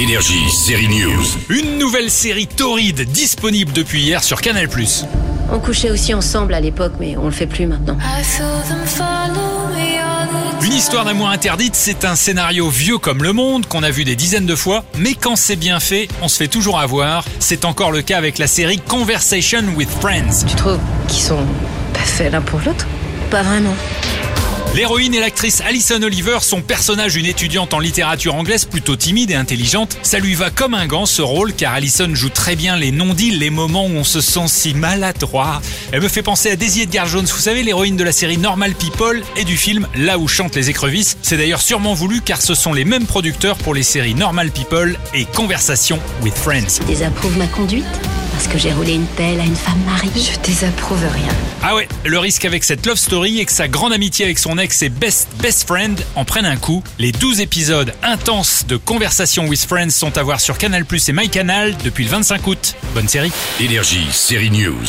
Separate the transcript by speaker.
Speaker 1: Énergie, série news.
Speaker 2: Une nouvelle série torride disponible depuis hier sur Canal+.
Speaker 3: On couchait aussi ensemble à l'époque, mais on le fait plus maintenant.
Speaker 2: Une histoire d'amour interdite, c'est un scénario vieux comme le monde qu'on a vu des dizaines de fois, mais quand c'est bien fait, on se fait toujours avoir. C'est encore le cas avec la série Conversation with Friends.
Speaker 3: Tu trouves qu'ils sont pas faits l'un pour l'autre? Pas vraiment.
Speaker 2: L'héroïne et l'actrice Alison Oliver sont personnage d'une étudiante en littérature anglaise plutôt timide et intelligente. Ça lui va comme un gant ce rôle car Alison joue très bien les non-dits, les moments où on se sent si maladroit. Elle me fait penser à Daisy Edgar Jones, vous savez l'héroïne de la série Normal People et du film Là où chantent les écrevisses. C'est d'ailleurs sûrement voulu car ce sont les mêmes producteurs pour les séries Normal People et Conversation with Friends.
Speaker 3: Désapprouve ma conduite Parce que j'ai roulé une pelle à une femme mariée Je désapprouve rien.
Speaker 2: Ah ouais, le risque avec cette love story est que sa grande amitié avec son ex et best best friend en prennent un coup. Les 12 épisodes intenses de Conversation with Friends sont à voir sur Canal+ et MyCanal depuis le 25 août. Bonne série.
Speaker 1: Énergie, série news.